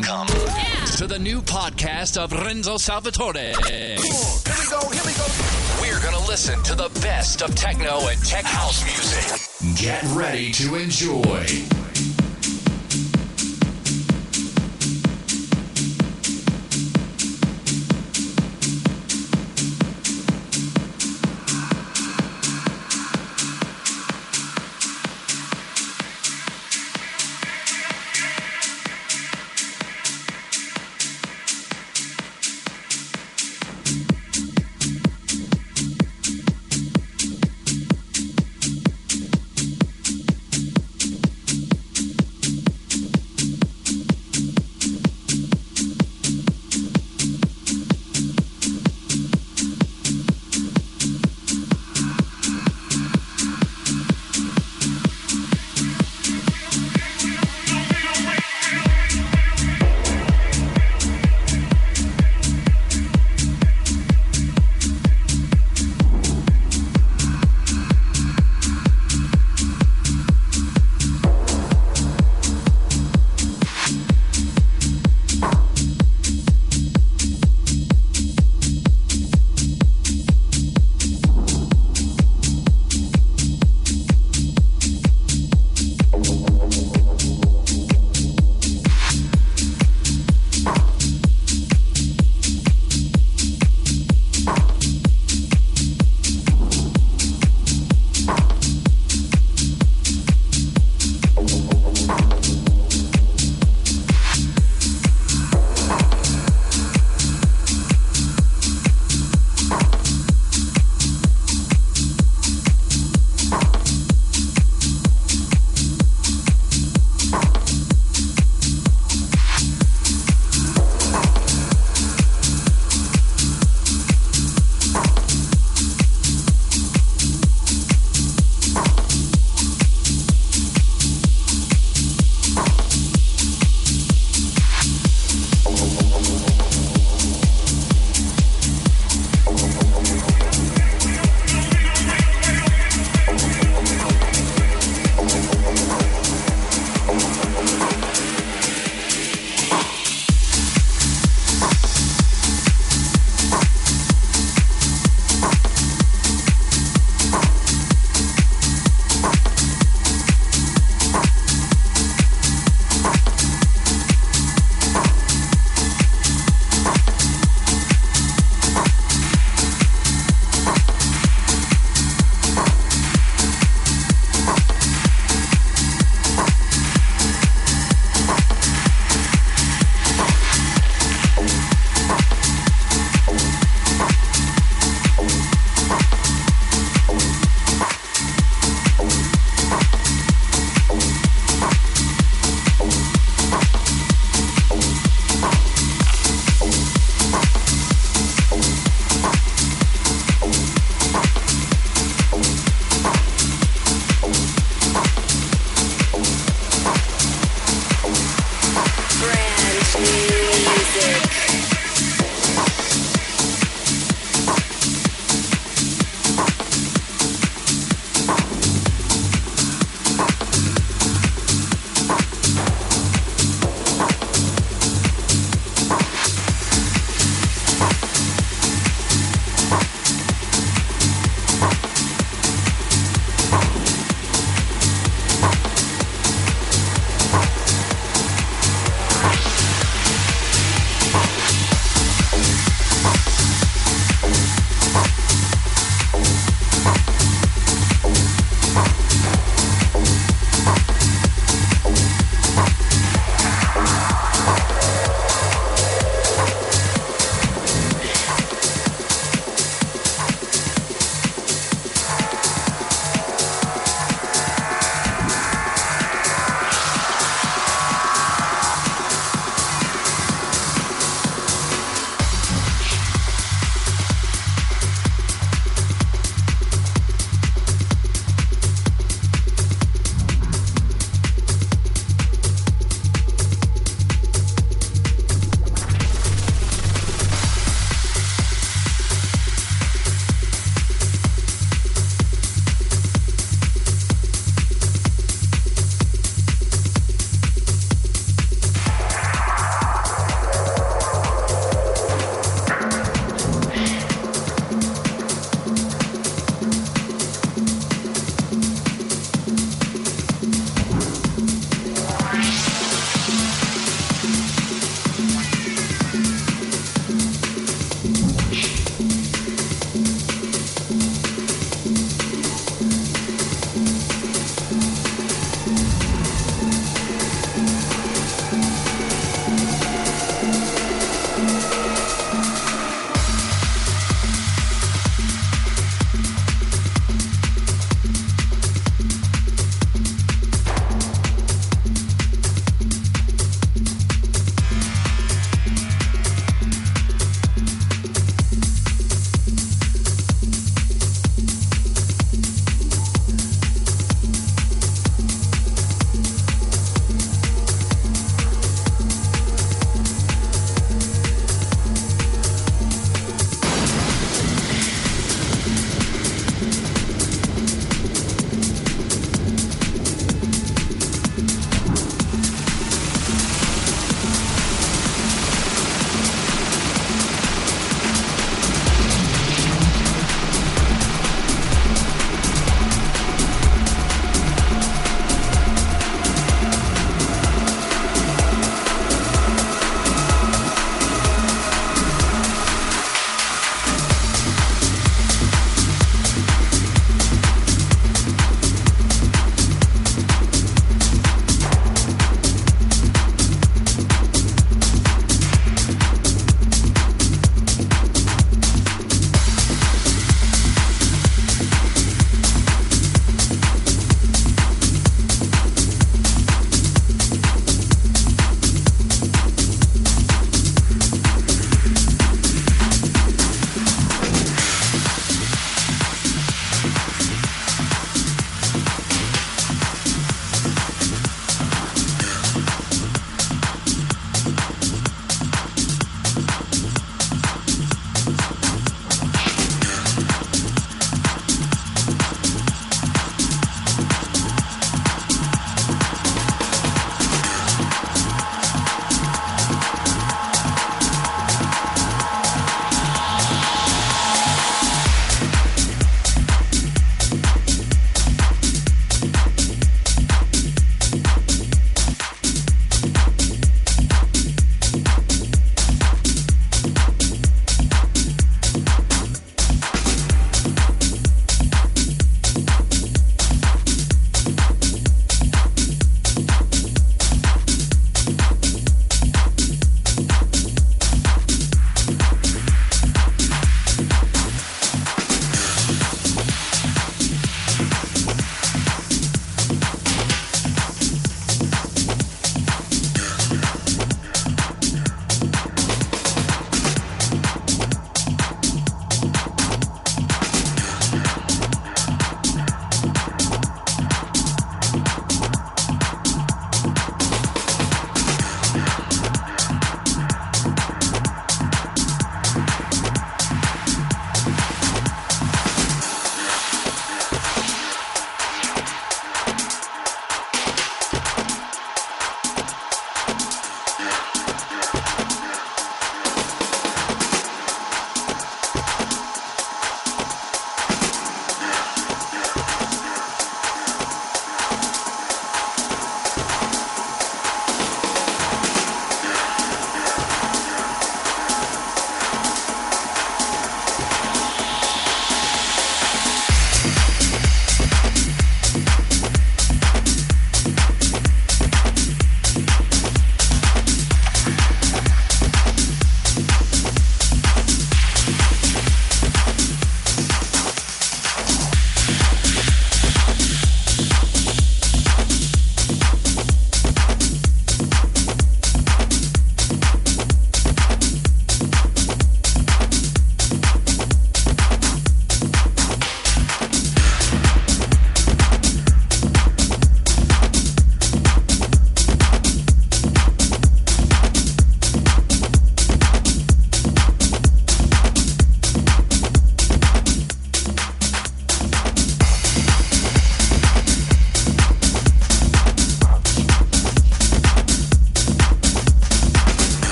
Welcome to the new podcast of Renzo Salvatore. Here we go, here we go. We're going to listen to the best of techno and tech house music. Get ready to enjoy.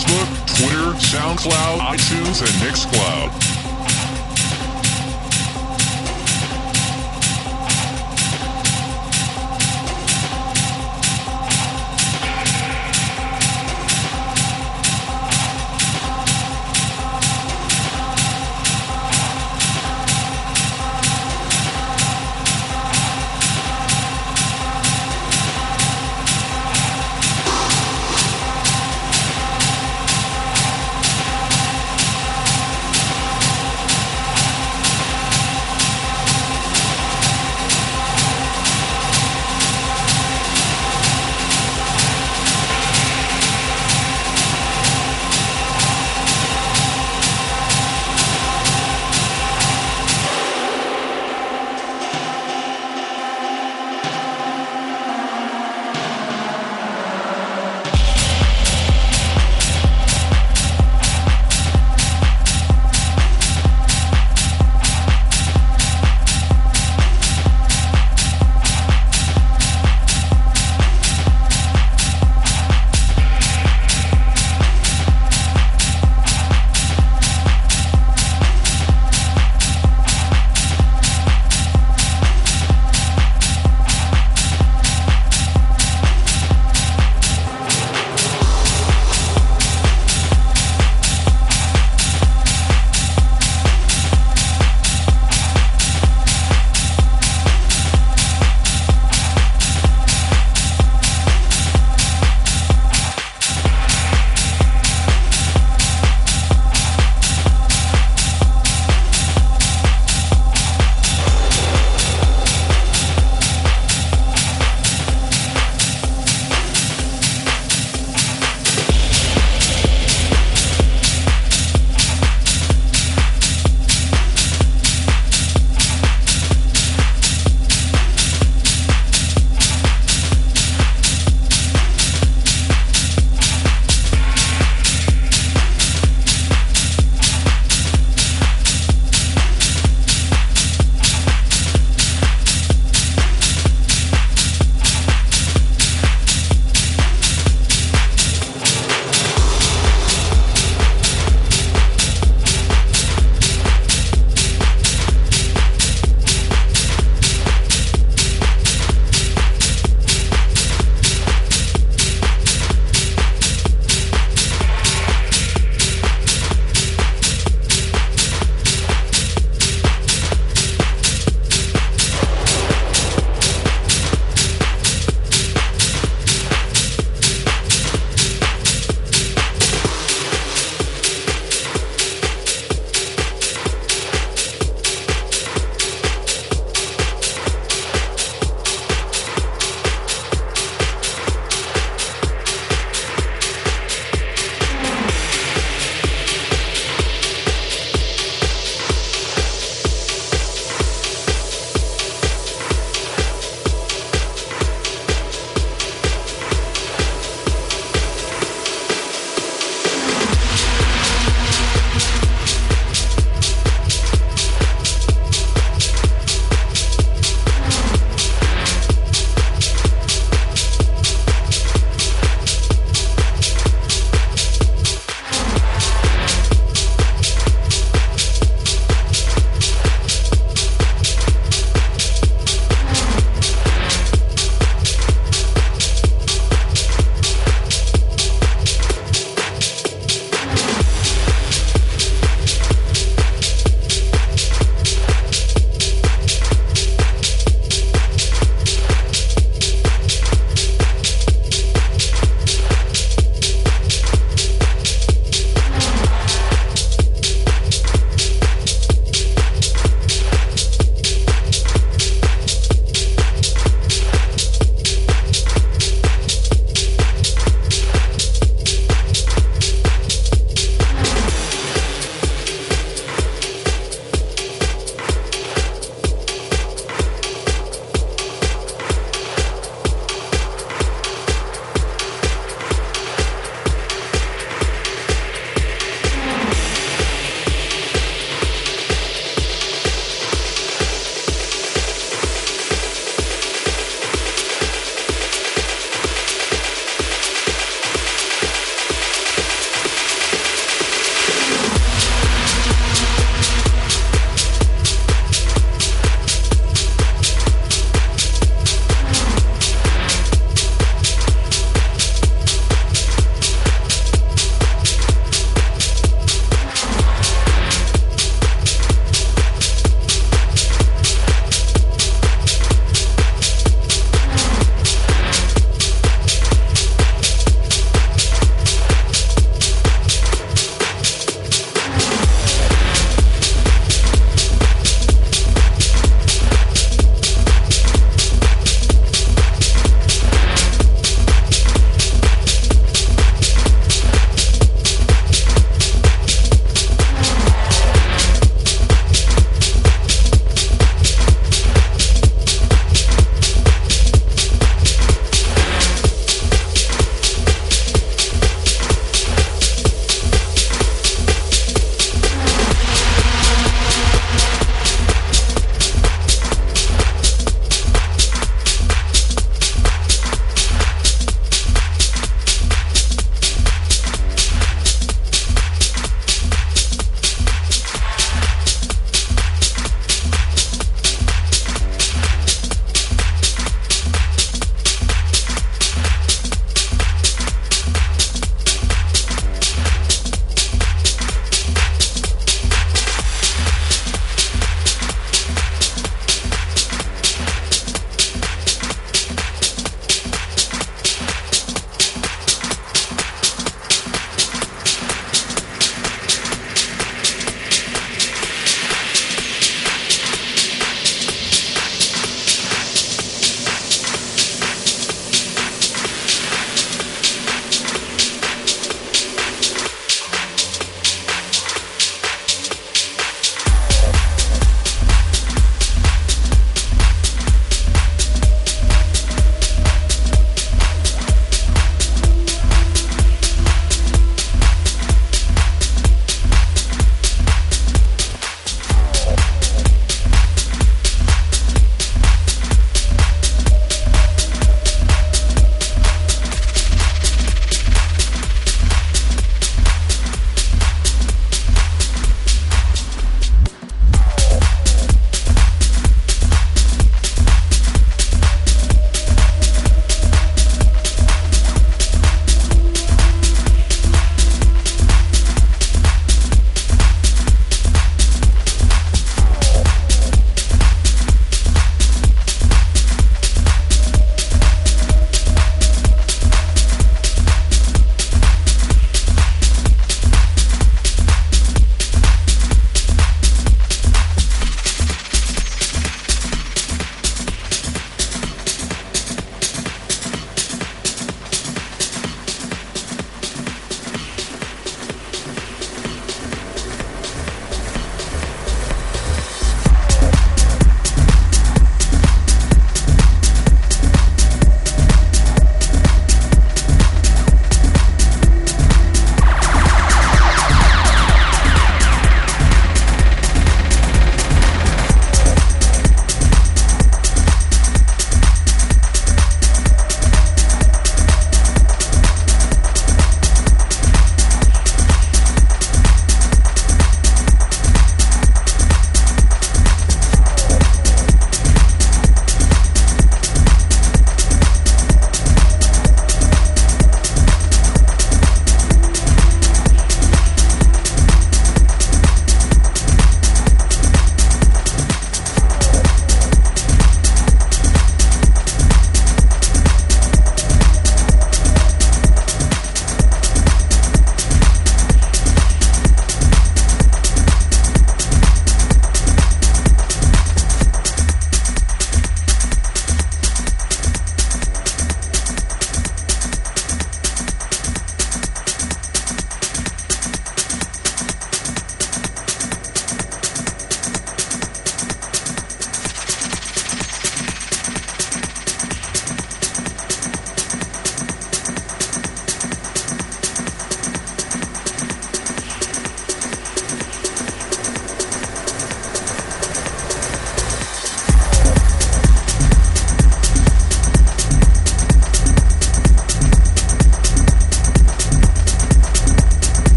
Facebook, Twitter, SoundCloud, iTunes, and Mixcloud.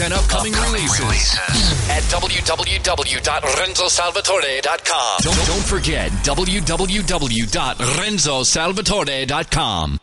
And upcoming, releases, at www.renzosalvatore.com. Don't, don't forget www.renzosalvatore.com.